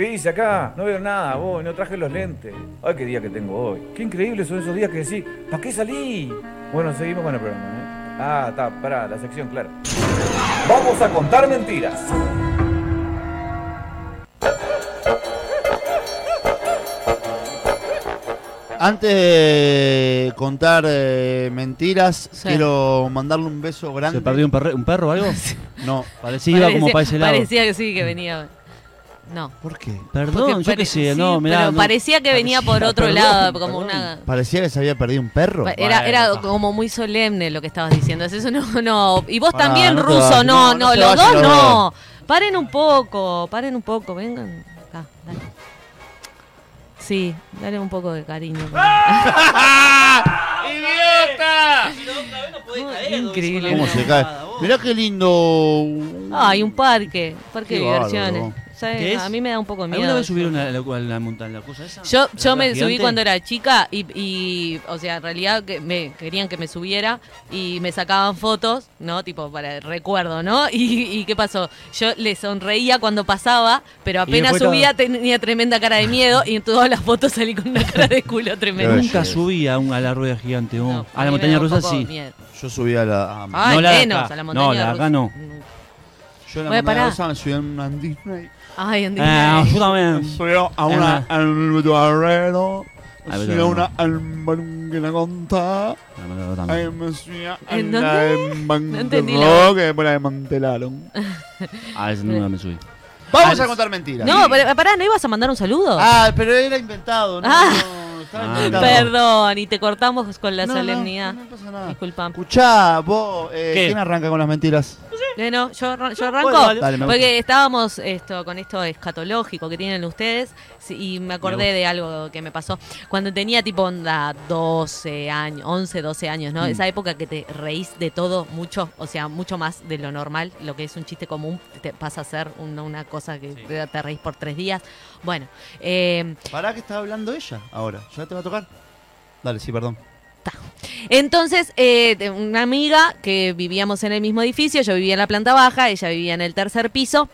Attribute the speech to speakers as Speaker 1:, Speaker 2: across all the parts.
Speaker 1: ¿Qué dice acá? No veo nada, vos, no traje los lentes. Ay, qué día que tengo hoy. Qué increíbles son esos días que decís, ¿para qué salí? Bueno, seguimos con el programa, ¿eh? Ah, está, pará, la sección, claro. Vamos a contar mentiras.
Speaker 2: Antes de contar eh, mentiras,
Speaker 3: Sí.
Speaker 2: quiero mandarle un beso grande.
Speaker 4: ¿Se perdió un, perre- un perro o algo?
Speaker 2: No,
Speaker 4: Parecía iba como para ese lado.
Speaker 3: parecía que sí, que venía. No.
Speaker 2: ¿por qué?
Speaker 4: Perdón,
Speaker 3: Porque
Speaker 4: yo qué sé,
Speaker 3: sí,
Speaker 4: no, mirá.
Speaker 3: Pero
Speaker 4: no.
Speaker 3: parecía que venía por otro
Speaker 4: perdón,
Speaker 3: lado, como
Speaker 4: perdón.
Speaker 3: una.
Speaker 2: Parecía que se había perdido un perro.
Speaker 3: Era,
Speaker 4: Bueno,
Speaker 3: era como muy solemne lo que estabas diciendo. Es Eso no, no. Y vos
Speaker 2: Pará,
Speaker 3: también,
Speaker 2: no te
Speaker 3: ruso,
Speaker 2: vayas,
Speaker 3: no,
Speaker 2: no,
Speaker 3: no,
Speaker 2: no se
Speaker 3: los dos no. Paren un poco, paren un poco, vengan. Acá, dale. Sí, dale un poco de cariño.
Speaker 2: ¡Idiota!
Speaker 3: Increíble.
Speaker 2: ¿Cómo se cae? Mirá qué lindo.
Speaker 3: Ay, un parque, parque
Speaker 2: Qué
Speaker 3: de diversiones. A mí me da un poco de miedo.
Speaker 4: ¿Alguna vez
Speaker 3: eso.
Speaker 4: subieron a la, a la montaña, la cosa esa?
Speaker 3: Yo, yo
Speaker 4: ¿La
Speaker 3: me
Speaker 4: gigante?
Speaker 3: subí cuando era chica y, y, o sea, en realidad que me querían que me subiera y me sacaban fotos, ¿no? Tipo para el recuerdo, ¿no? Y, y ¿qué pasó? Yo le sonreía cuando pasaba, pero apenas subía tenía tremenda cara de miedo y en todas las fotos salí con una cara de culo tremenda.
Speaker 4: Nunca subí a, un- a la rueda gigante.
Speaker 3: No,
Speaker 4: a la montaña rusa sí.
Speaker 3: miedo.
Speaker 2: Yo subí a la. a-
Speaker 3: Ay,
Speaker 4: No la
Speaker 3: menos,
Speaker 4: acá.
Speaker 3: a la
Speaker 4: No,
Speaker 3: montaña
Speaker 4: la de acá
Speaker 3: rusa.
Speaker 4: no.
Speaker 2: Yo en la
Speaker 3: Oye,
Speaker 2: montaña
Speaker 3: pará.
Speaker 2: rusa me subí a una Disney.
Speaker 3: Ay, Andy.
Speaker 4: Ah, yo
Speaker 2: Me
Speaker 4: también.
Speaker 2: subí a una
Speaker 4: Ajá.
Speaker 2: al Barrero. Me
Speaker 4: pero
Speaker 2: subí a
Speaker 4: no.
Speaker 2: una al Banquinaconta.
Speaker 4: No, no, no,
Speaker 2: Ahí
Speaker 4: también.
Speaker 2: me subí a
Speaker 3: ¿En
Speaker 2: la
Speaker 3: dónde?
Speaker 2: de
Speaker 3: entendí la
Speaker 2: Banquero, que después la desmantelaron.
Speaker 4: Ah, ese no me subí.
Speaker 2: Vamos a contar mentiras.
Speaker 3: No, pero pará, ¿no ibas a mandar un saludo?
Speaker 2: Ah, pero era inventado, ¿no?
Speaker 3: Ah.
Speaker 2: no, estaba
Speaker 4: Ah,
Speaker 2: inventado.
Speaker 3: Perdón, y te cortamos con la
Speaker 2: No, no,
Speaker 3: solemnidad.
Speaker 2: No, pasa nada.
Speaker 3: Disculpame.
Speaker 2: Escuchá, vos, eh,
Speaker 4: ¿Qué?
Speaker 2: ¿quién arranca con las mentiras?
Speaker 3: Eh, no, yo, yo arranco.
Speaker 4: Bueno,
Speaker 3: Porque estábamos esto con esto escatológico que tienen ustedes y me acordé
Speaker 4: Me
Speaker 3: de algo que me pasó cuando tenía tipo onda 12 años, 11, 12 años, ¿no?
Speaker 2: Mm.
Speaker 3: Esa época que te reís de todo mucho, o sea, mucho más de lo normal, lo que es un chiste común, te pasa a ser una, una cosa que
Speaker 4: Sí.
Speaker 3: te, te reís por tres días. Bueno, eh,
Speaker 2: Pará que está hablando ella ahora. ¿Ya te va a tocar? Dale, sí, perdón.
Speaker 3: Entonces, eh, una amiga que vivíamos en el mismo edificio, yo vivía en la planta baja, ella vivía en el tercer piso.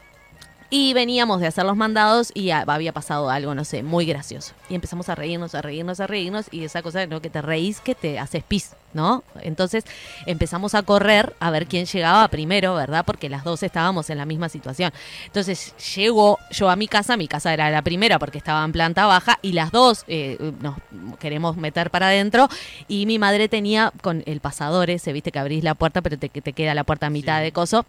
Speaker 3: Y veníamos de hacer los mandados y había pasado algo, no sé, muy gracioso. Y empezamos a reírnos, a reírnos, a reírnos. Y esa cosa, ¿no? Que te reís, que te haces pis, ¿no? Entonces empezamos a correr a ver quién llegaba primero, ¿verdad? Porque las dos estábamos en la misma situación. Entonces llego yo a mi casa, mi casa era la primera porque estaba en planta baja. Y las dos eh, nos queremos meter para adentro. Y mi madre tenía con el pasador ese, viste que abrís la puerta, pero te, te queda la puerta a mitad de coso.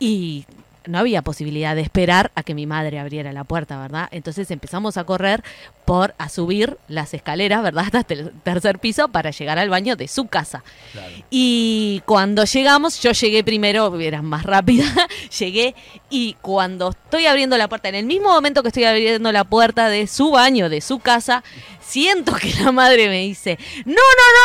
Speaker 3: Y no había posibilidad de esperar a que mi madre abriera la puerta, ¿verdad? Entonces empezamos a correr por a subir las escaleras, ¿verdad? Hasta el tercer piso para llegar al baño de su casa. Y cuando llegamos, yo llegué primero, era más rápida, llegué y cuando estoy abriendo la puerta, en el mismo momento que estoy abriendo la puerta de su baño, de su casa, siento que la madre me dice, no, no,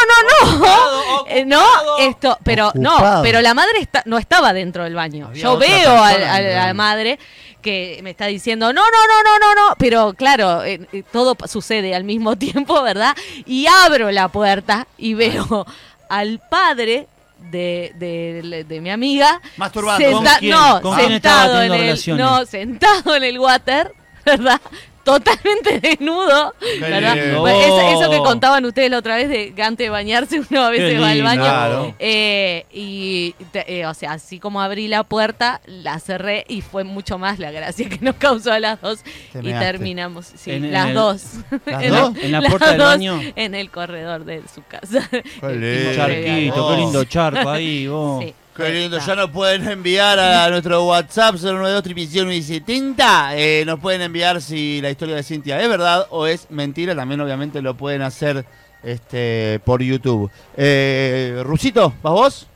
Speaker 3: no, no, no, Eh, no, esto, pero no, pero la madre está, no estaba dentro del baño.
Speaker 4: Había
Speaker 3: Yo veo a, la madre que me está diciendo, no, no, no, no, no, no, pero claro, eh, eh, todo sucede al mismo tiempo, ¿verdad? Y abro la puerta y veo al padre de, de- de mi amiga
Speaker 2: Masturbando.
Speaker 3: senta-
Speaker 4: ¿Con quién?
Speaker 3: no,
Speaker 4: ¿Con quién estaba
Speaker 3: sentado en el, no, sentado en el water, ¿verdad? Totalmente desnudo, ¿verdad? eso, eso que contaban ustedes la otra vez de que antes de bañarse uno a veces va al baño.
Speaker 2: Claro.
Speaker 3: Eh, y, te- eh, o sea, así como abrí la puerta, la cerré y fue mucho más la gracia que nos causó a las dos.
Speaker 2: Te
Speaker 3: y
Speaker 2: measte.
Speaker 3: terminamos, sí,
Speaker 4: En
Speaker 3: las
Speaker 4: el-
Speaker 3: dos.
Speaker 2: ¿Las
Speaker 3: En
Speaker 2: dos?
Speaker 3: la-
Speaker 4: ¿En la
Speaker 3: las
Speaker 4: puerta del
Speaker 3: dos
Speaker 4: baño?
Speaker 3: En el corredor de su casa.
Speaker 2: Qué lindo.
Speaker 4: Charquito, qué lindo charco ahí, vos.
Speaker 3: Sí.
Speaker 2: Qué lindo,
Speaker 3: Está.
Speaker 2: ya nos pueden enviar a nuestro WhatsApp 092 70 eh, Nos pueden enviar si la historia de Cintia es verdad o es mentira. También obviamente lo pueden hacer este por YouTube. Eh, Rusito, ¿vas vos?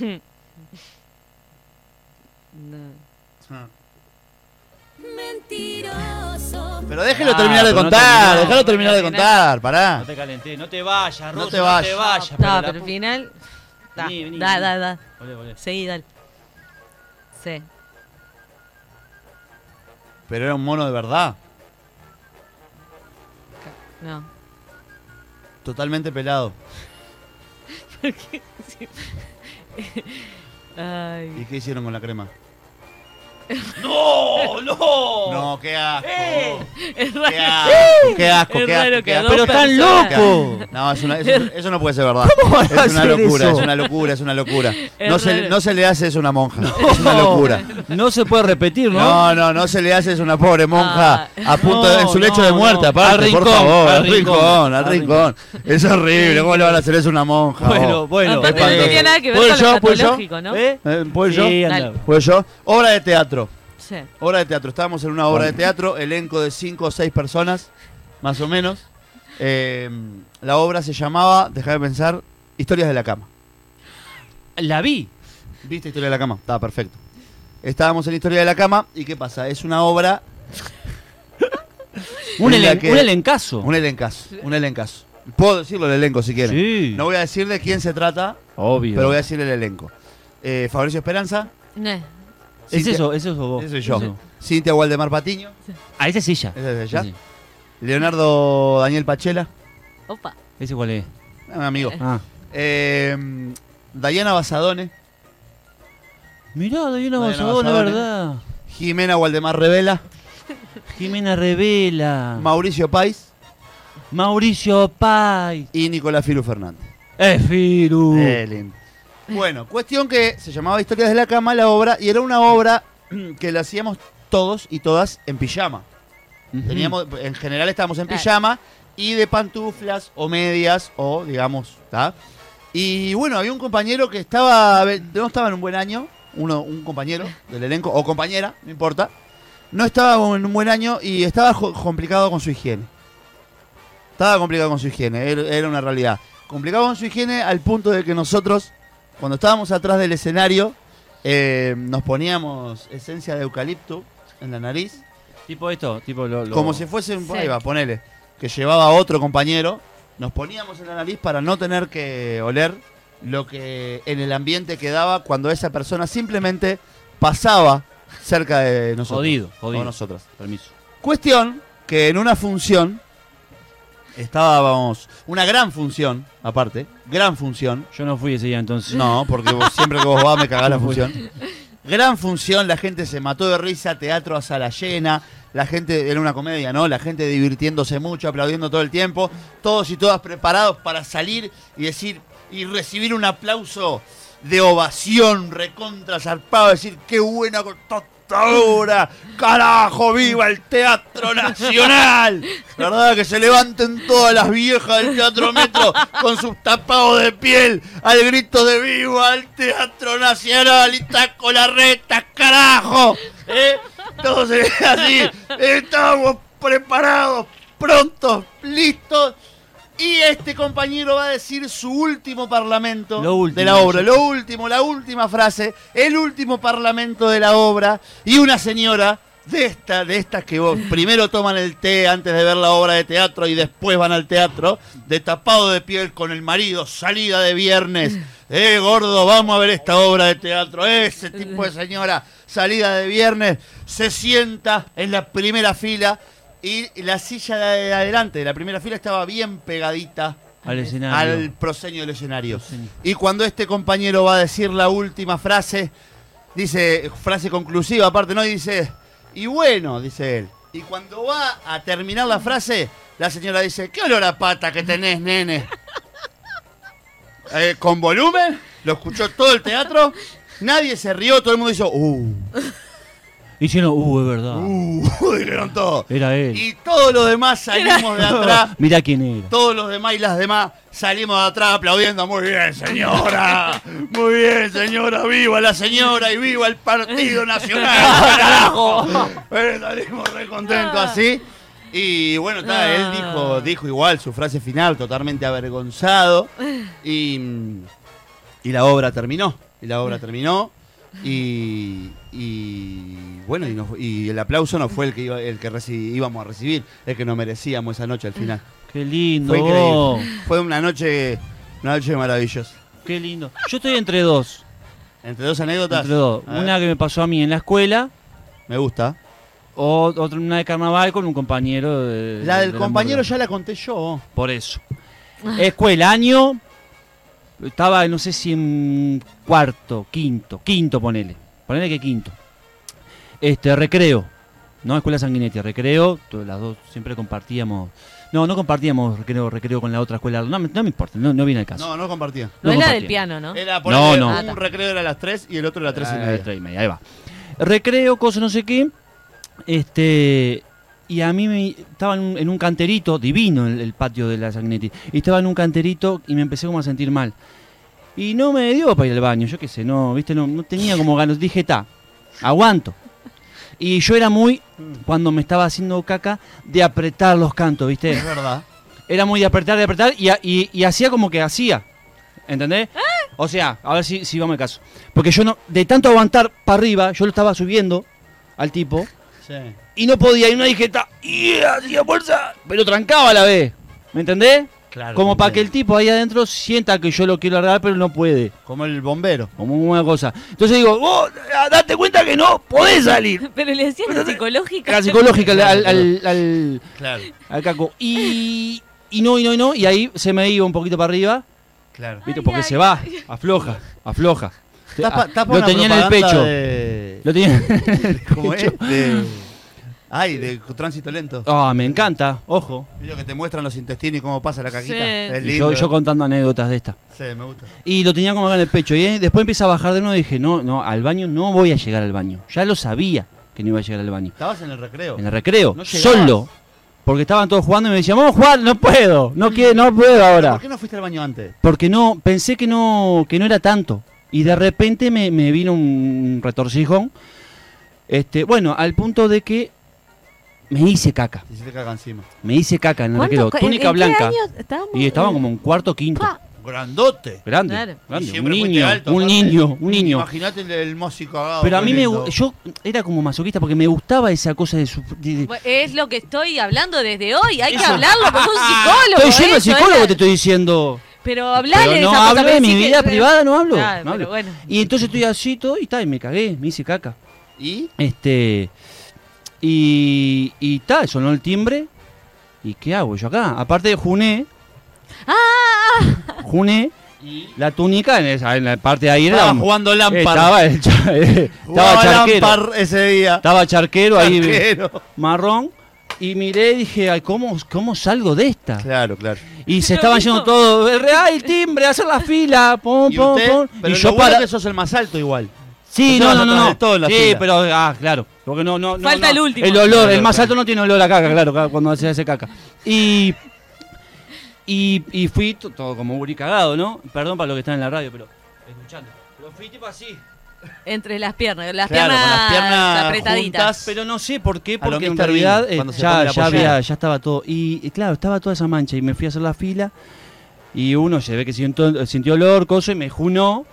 Speaker 3: No.
Speaker 5: Mentiroso.
Speaker 2: Pero déjelo
Speaker 4: Ah,
Speaker 2: terminar de
Speaker 4: no
Speaker 2: contar, déjalo terminar de contar, pará.
Speaker 4: No te calenté, no te vayas,
Speaker 2: No
Speaker 4: Rosa,
Speaker 2: te
Speaker 4: no
Speaker 2: vayas.
Speaker 4: te vayas.
Speaker 3: No, pero al final. Da,
Speaker 4: Vení, vení,
Speaker 3: da,
Speaker 4: vení.
Speaker 3: da, da.
Speaker 4: Volé.
Speaker 3: Seguí, dale. Sí.
Speaker 2: Pero era un mono de verdad,
Speaker 3: No.
Speaker 2: totalmente pelado.
Speaker 3: Sí. Ay.
Speaker 2: ¿Y qué hicieron con la crema?
Speaker 4: ¡No! ¡No!
Speaker 2: No, qué asco.
Speaker 3: Es
Speaker 2: Qué
Speaker 3: raro.
Speaker 2: asco, qué asco,
Speaker 3: Es
Speaker 2: qué asco,
Speaker 3: que
Speaker 2: qué asco.
Speaker 4: Pero están
Speaker 3: personas-
Speaker 4: locos.
Speaker 2: No, es una- eso, eso no puede ser verdad.
Speaker 4: van a
Speaker 2: es una
Speaker 4: hacer
Speaker 2: locura,
Speaker 4: eso?
Speaker 2: es una locura, es una locura.
Speaker 3: Es
Speaker 2: No se,
Speaker 3: raro.
Speaker 2: no se le hace eso a una monja. Es una locura.
Speaker 4: No se puede repetir, ¿no?
Speaker 2: No, no, no se le hace eso a una pobre monja
Speaker 3: Ah.
Speaker 2: a punto de, en su
Speaker 4: No,
Speaker 2: lecho
Speaker 4: no,
Speaker 2: de muerte,
Speaker 4: no.
Speaker 2: aparte,
Speaker 4: Al
Speaker 2: por
Speaker 4: rincón,
Speaker 2: favor,
Speaker 4: al
Speaker 2: al rincón,
Speaker 4: rincón,
Speaker 2: al
Speaker 4: al
Speaker 2: rincón. Es horrible, ¿cómo le van a hacer eso a una monja?
Speaker 4: Bueno,
Speaker 2: vos?
Speaker 4: bueno.
Speaker 3: Aparte
Speaker 2: espantoso.
Speaker 3: no tenía nada que ver
Speaker 2: ¿Puedo
Speaker 3: con
Speaker 2: yo?
Speaker 3: lo
Speaker 2: ¿Puedo yo?
Speaker 3: patológico, ¿no?
Speaker 4: ¿Eh?
Speaker 2: Eh, ¿Puedo yo?
Speaker 4: Sí,
Speaker 3: Dale.
Speaker 4: anda.
Speaker 2: ¿Puedo yo? Obra de teatro.
Speaker 3: Sí.
Speaker 2: Obra de teatro. Estábamos en una obra de teatro, elenco de cinco o seis personas, más o menos. Eh, la obra se llamaba, déjame pensar, Historias de la cama.
Speaker 4: La vi.
Speaker 2: ¿Viste Historia de la cama? Estaba perfecto. Estábamos en Historia de la cama y ¿qué pasa? Es una obra,
Speaker 4: Un,
Speaker 2: En la
Speaker 4: elen-
Speaker 2: que-
Speaker 4: un elencazo.
Speaker 2: un elencazo, un elencazo. Puedo decirlo el elenco si quieren.
Speaker 4: Sí.
Speaker 2: No voy a decir de quién se trata,
Speaker 4: Obvio.
Speaker 2: pero voy a decir el elenco. Eh, Fabricio Esperanza,
Speaker 4: Es
Speaker 2: Cintia-
Speaker 4: eso, eso sos vos.
Speaker 2: ese soy yo.
Speaker 4: Eso.
Speaker 2: Cintia Waldemar Patiño,
Speaker 4: Ah, ese es ella.
Speaker 2: ese es ella.
Speaker 4: Sí.
Speaker 2: Leonardo Daniel Pachela,
Speaker 3: Opa.
Speaker 4: ¿Ese cuál es?
Speaker 2: un amigo.
Speaker 4: Ah.
Speaker 2: Eh, Dayana Basadone,
Speaker 4: Mirá, Basadona,
Speaker 2: Basadone.
Speaker 4: verdad.
Speaker 2: Jimena Waldemar Revela,
Speaker 4: Jimena Revela.
Speaker 2: Mauricio Pais
Speaker 4: Mauricio Pay.
Speaker 2: y Nicolás Firu Fernández.
Speaker 4: Es Firu.
Speaker 2: Eh, lindo. Bueno, cuestión que se llamaba Historias de la Cama la obra y era una obra que la hacíamos todos y todas en pijama. Teníamos, en general estábamos en
Speaker 3: Claro.
Speaker 2: pijama y de pantuflas o medias o digamos, ¿está? Y bueno, había un compañero que estaba, no estaba en un buen año, uno, un compañero del elenco o compañera, no importa, no estaba en un buen año y estaba complicado con su higiene. Estaba complicado con su higiene, era una realidad. Complicado con su higiene al punto de que nosotros, cuando estábamos atrás del escenario, eh, nos poníamos esencia de eucalipto en la nariz
Speaker 4: Tipo esto, tipo lo. lo-
Speaker 2: como si fuese un
Speaker 3: Sí.
Speaker 2: ahí va, ponele, que llevaba a otro compañero, nos poníamos en la nariz para no tener que oler lo que en el ambiente quedaba cuando esa persona simplemente pasaba cerca de nosotros.
Speaker 4: Jodido, jodido.
Speaker 2: O nosotras.
Speaker 4: Permiso.
Speaker 2: Cuestión que en una función estábamos, una gran función, aparte, gran función,
Speaker 4: Yo no fui ese día entonces.
Speaker 2: no, porque vos- siempre que vos vas me cagás la función. Gran función, la gente se mató de risa, teatro a sala llena, la gente, era una comedia, ¿no? La gente divirtiéndose mucho, aplaudiendo todo el tiempo, todos y todas preparados para salir y decir, y recibir un aplauso de ovación recontra zarpado, decir, qué buena con toda obra, carajo, viva el Teatro Nacional. ¿Verdad? Que se levanten todas las viejas del Teatro Metro con sus tapados de piel al grito de viva el Teatro Nacional y taco la reta, carajo. ¿Eh? Todos eh, así, estamos preparados, prontos, listos. Y este compañero va a decir su último parlamento
Speaker 4: último.
Speaker 2: de la obra, lo último, la última frase, el último parlamento de la obra y una señora de esta, de estas que vos primero toman el té antes de ver la obra de teatro y después van al teatro, de tapado de piel con el marido, salida de viernes. Eh, gordo, vamos a ver esta obra de teatro. Ese tipo de señora, salida de viernes, se sienta en la primera fila y la silla de adelante de la primera fila estaba bien pegadita
Speaker 4: Al escenario.
Speaker 2: al proseño del escenario.
Speaker 4: Proseño.
Speaker 2: Y cuando este compañero va a decir la última frase, dice, frase conclusiva aparte, ¿no? Y dice, y bueno, dice él. Y cuando va a terminar la frase, la señora dice, ¿qué olor a pata que tenés, nene? Eh, con volumen, lo escuchó todo el teatro, nadie se rió, todo el mundo hizo, uh,
Speaker 4: Y si no, uh, es verdad.
Speaker 2: uh, dijeron todo.
Speaker 4: Era él.
Speaker 2: Y todos los demás salimos de atrás
Speaker 4: Mirá quién era.
Speaker 2: todos los demás y las demás salimos de atrás aplaudiendo. Muy bien, señora. Muy bien, señora. Viva la señora y viva el Partido Nacional. carajo. Bueno, salimos re contentos así. Y bueno, está, él dijo, dijo igual su frase final, totalmente avergonzado. Y, y la obra terminó. Y la obra terminó. Y, y bueno, y, nos- y el aplauso no fue el que, iba- el que reci- íbamos a recibir, el que nos merecíamos esa noche al final.
Speaker 4: Qué lindo.
Speaker 2: Fue
Speaker 4: vos.
Speaker 2: increíble. Fue una noche, una noche maravillosa.
Speaker 4: Qué lindo. Yo estoy entre dos.
Speaker 2: Entre dos anécdotas.
Speaker 4: Entre dos.
Speaker 2: A ver,
Speaker 4: Una que me pasó a mí en la escuela.
Speaker 2: me gusta.
Speaker 4: O otra una de carnaval con un compañero de.
Speaker 2: La del
Speaker 4: de
Speaker 2: compañero ya la conté yo.
Speaker 4: Por eso. Escuela, año. Estaba, no sé si en cuarto, quinto, quinto ponele. Ponele que quinto. Este, recreo. No, escuela sanguinetti, recreo. Las dos siempre compartíamos. No, no compartíamos recreo, recreo con la otra escuela. No, me- no me importa, no, no viene el caso.
Speaker 2: No, no compartía.
Speaker 3: No,
Speaker 4: compartía.
Speaker 3: del piano, ¿no?
Speaker 2: Era por
Speaker 4: No,
Speaker 2: ahí,
Speaker 4: no.
Speaker 2: un recreo era a las 3 y el otro era a las 3 y media.
Speaker 4: y media, ahí va. Recreo, cosa no sé qué. Este. Y a mí me estaba en un, en un canterito, divino el, el patio de la Sagnetti. Y estaba en un canterito y me empecé como a sentir mal. Y no me dio para ir al baño, yo qué sé, no, viste, no, no tenía como ganas. Dije, ta, aguanto. Y yo era muy, cuando me estaba haciendo caca, de apretar los cantos, viste.
Speaker 2: Es verdad.
Speaker 4: Era muy de apretar, de apretar y, y- y hacía como que hacía. ¿Entendés? O sea, a ver si, si vamos al caso. Porque yo no, de tanto aguantar para arriba, yo lo estaba subiendo al tipo
Speaker 2: Sí.
Speaker 4: Y no podía. Y no dije, ta, y hacía fuerza, pero trancaba a la vez. ¿Me entendés?
Speaker 2: Claro.
Speaker 4: Como para que el tipo ahí adentro sienta que yo lo quiero agarrar, pero no puede.
Speaker 2: Como el bombero.
Speaker 4: Como una cosa. Entonces digo, vos, ah, date cuenta que no podés salir.
Speaker 3: Pero le decían la psicológica.
Speaker 4: La psicológica al, al, al- al-
Speaker 2: Claro.
Speaker 4: al caco. Y, y no, y no, y no. Y ahí se me iba un poquito para arriba.
Speaker 2: Claro.
Speaker 4: ¿Viste? Porque
Speaker 3: ay,
Speaker 4: se va,
Speaker 3: ay.
Speaker 4: afloja, afloja.
Speaker 2: Tapa, tapa
Speaker 4: lo
Speaker 2: una
Speaker 4: tenía en el pecho. Lo tenía.
Speaker 2: ¿Cómo es? De... Ay, de tránsito lento.
Speaker 4: Ah, me encanta, ojo.
Speaker 2: Lo que te muestran los intestinos y cómo pasa la caquita.
Speaker 3: Sí.
Speaker 2: Es
Speaker 4: Y
Speaker 2: lindo.
Speaker 4: yo, yo contando anécdotas de esta.
Speaker 2: Sí, me gusta.
Speaker 4: Y lo tenía como acá en el pecho. Y eh, después empieza a bajar de nuevo y dije, no, no, al baño no voy a llegar al baño. Ya lo sabía que no iba a llegar al baño.
Speaker 2: Estabas en el recreo.
Speaker 4: En el recreo,
Speaker 2: No llegabas.
Speaker 4: solo. Porque estaban todos jugando y me decían, vamos a jugar, no puedo, no quiero, no puedo ahora.
Speaker 2: ¿Por qué no fuiste al baño antes?
Speaker 4: Porque no, pensé que no, que no era tanto. Y de repente me, me vino un retorcijón. Este, bueno, al punto de que me hice caca.
Speaker 2: Te hiciste caca encima.
Speaker 4: Me hice caca en el
Speaker 3: ¿Cuánto-
Speaker 4: recreo.
Speaker 3: en-
Speaker 4: Túnica
Speaker 3: qué
Speaker 4: blanca.
Speaker 3: año estábamos?
Speaker 4: Y estaba como en cuarto quinto.
Speaker 3: Pa.
Speaker 2: Grandote.
Speaker 4: Grande,
Speaker 3: Claro.
Speaker 4: grande,
Speaker 2: Y
Speaker 4: un niño,
Speaker 2: alto,
Speaker 4: un niño, un niño.
Speaker 2: Imagínate el, el músico.
Speaker 4: Pero a mí me, yo era como masoquista porque me gustaba esa cosa de, su, de- de-
Speaker 3: Es lo que estoy hablando desde hoy. Hay que hablarlo con un psicólogo.
Speaker 4: Estoy yendo al
Speaker 3: eso,
Speaker 4: psicólogo,
Speaker 3: era-
Speaker 4: te estoy diciendo.
Speaker 3: Pero de
Speaker 4: no
Speaker 3: esa cosa,
Speaker 4: hablo
Speaker 3: pero
Speaker 4: de mi
Speaker 3: que-
Speaker 4: vida privada, no hablo.
Speaker 3: Claro,
Speaker 4: no hablo.
Speaker 3: bueno.
Speaker 4: Y entonces estoy así todo y tal, y me cagué, me hice caca.
Speaker 2: ¿Y?
Speaker 4: Este. Y. Y tal, sonó el timbre. ¿Y qué hago yo acá? Aparte de Juné.
Speaker 3: ¡Ah!
Speaker 4: Juné,
Speaker 2: ¿Y?
Speaker 4: la túnica en, esa, en la parte de ahí era.
Speaker 2: Estaba
Speaker 4: un-
Speaker 2: jugando
Speaker 4: eh,
Speaker 2: Lampard.
Speaker 4: estaba, el eh, estaba charquero.
Speaker 2: Lampard ese día.
Speaker 4: Estaba charquero ahí,
Speaker 2: Charquero.
Speaker 4: marrón. Y miré y dije, ay, ¿cómo, ¿cómo salgo de esta?
Speaker 2: Claro, claro.
Speaker 4: Y se estaban yendo todos, ¡ay, el timbre, hacer la fila! Pum,
Speaker 2: ¿Y
Speaker 4: pum,
Speaker 2: usted?
Speaker 4: pum.
Speaker 2: Pero
Speaker 4: y
Speaker 2: lo
Speaker 4: yo
Speaker 2: bueno
Speaker 4: para.
Speaker 2: que sos el más alto igual.
Speaker 4: Sí, no, no, no. no.
Speaker 2: de todo en la
Speaker 4: sí,
Speaker 2: fila.
Speaker 4: pero, ah, claro. Porque no, no, no,
Speaker 3: Falta
Speaker 4: no.
Speaker 3: el último.
Speaker 4: El olor, el más alto no tiene olor a caca, claro, cuando se hace caca. Y. Y, y fui to- todo como Uri cagado, ¿no? Perdón para los que están en la radio, pero. Escuchando. Pero fui tipo así.
Speaker 3: Entre las piernas, las
Speaker 2: Claro, con
Speaker 3: piernas,
Speaker 2: las piernas
Speaker 3: apretaditas.
Speaker 2: juntas.
Speaker 4: Pero no sé por qué, porque en realidad eh, ya, ya, había, ya estaba todo. Y, y claro, estaba toda esa mancha y me fui a hacer la fila. Y uno se ve que sintió, sintió olor, coso, y me junó.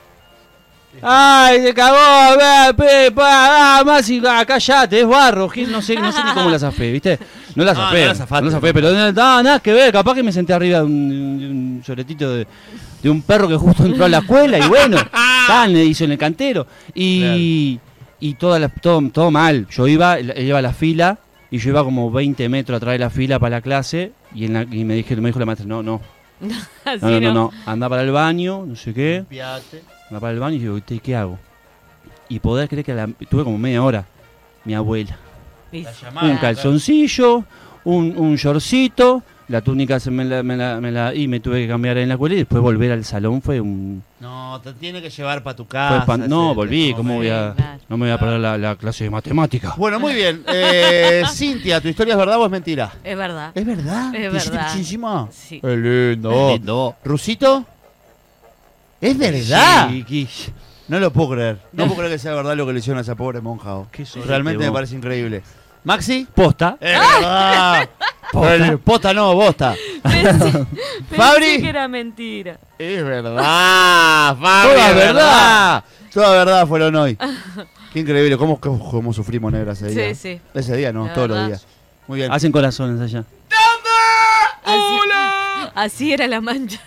Speaker 4: ¡Ay, se cagó! ve, pe, pa, ah, más y ah, callate, es barro, Gil, no sé, no sé ni cómo la zafé, ¿viste? No la zafé,
Speaker 2: no
Speaker 4: no
Speaker 2: la
Speaker 4: la
Speaker 2: zafaste.
Speaker 4: zafé, pero no, nada, nada que ver, capaz que me senté arriba de un, de un soletito de, de un perro que justo entró a la escuela y bueno, tan le hizo en el cantero. Y, y toda la- todo, todo mal, yo iba, él iba a la fila y yo iba como 20 metros atrás de la fila para la clase y, en la- y me, dije, me dijo la maestra, no, no, no, no, no, no, anda para el baño, no sé qué.
Speaker 2: Limpiate.
Speaker 4: Me para el baño y digo, ¿y qué hago? Y poder creer que a la- tuve como media hora. Mi abuela.
Speaker 2: Llamada.
Speaker 4: un calzoncillo, un, un shortcito, la túnica se me la, me la- me la- y me tuve que cambiar en la escuela y después volver al salón fue un...
Speaker 2: No, te tiene que llevar para tu
Speaker 4: fue
Speaker 2: casa.
Speaker 4: no,
Speaker 2: ese-
Speaker 4: volví,
Speaker 2: ese
Speaker 4: ¿cómo voy a,
Speaker 3: Claro.
Speaker 4: no me voy a perder la, la clase de matemática?
Speaker 2: Bueno, muy bien. Eh, Cintia, ¿tu historia es verdad o es mentira?
Speaker 3: Es verdad.
Speaker 2: ¿Es verdad?
Speaker 3: Es
Speaker 2: ¿Te hiciste
Speaker 3: verdad.
Speaker 2: pichí encima?
Speaker 3: Sí.
Speaker 2: ¡Qué lindo! ¿Rusito? ¿Es verdad?
Speaker 4: Sí, ¿qué-
Speaker 2: No lo puedo creer. No puedo creer que sea verdad lo que le hicieron a esa pobre monja. oh.
Speaker 4: qué sorete,
Speaker 2: Realmente me
Speaker 4: vos.
Speaker 2: parece increíble. ¿Maxi?
Speaker 4: Posta.
Speaker 2: Es verdad. Posta. Posta no, bosta.
Speaker 3: Pensé,
Speaker 2: Fabri.
Speaker 3: pensé que era mentira.
Speaker 2: Es verdad, Fabri.
Speaker 4: Toda
Speaker 2: es
Speaker 4: verdad.
Speaker 2: Toda verdad fueron hoy. Qué increíble. ¿Cómo, cómo, cómo sufrimos negra ese día?
Speaker 3: Sí, sí.
Speaker 2: Ese día no,
Speaker 3: La
Speaker 2: todos
Speaker 3: verdad.
Speaker 2: los días. Muy bien.
Speaker 4: Hacen corazones allá.
Speaker 3: Así, así era la mancha.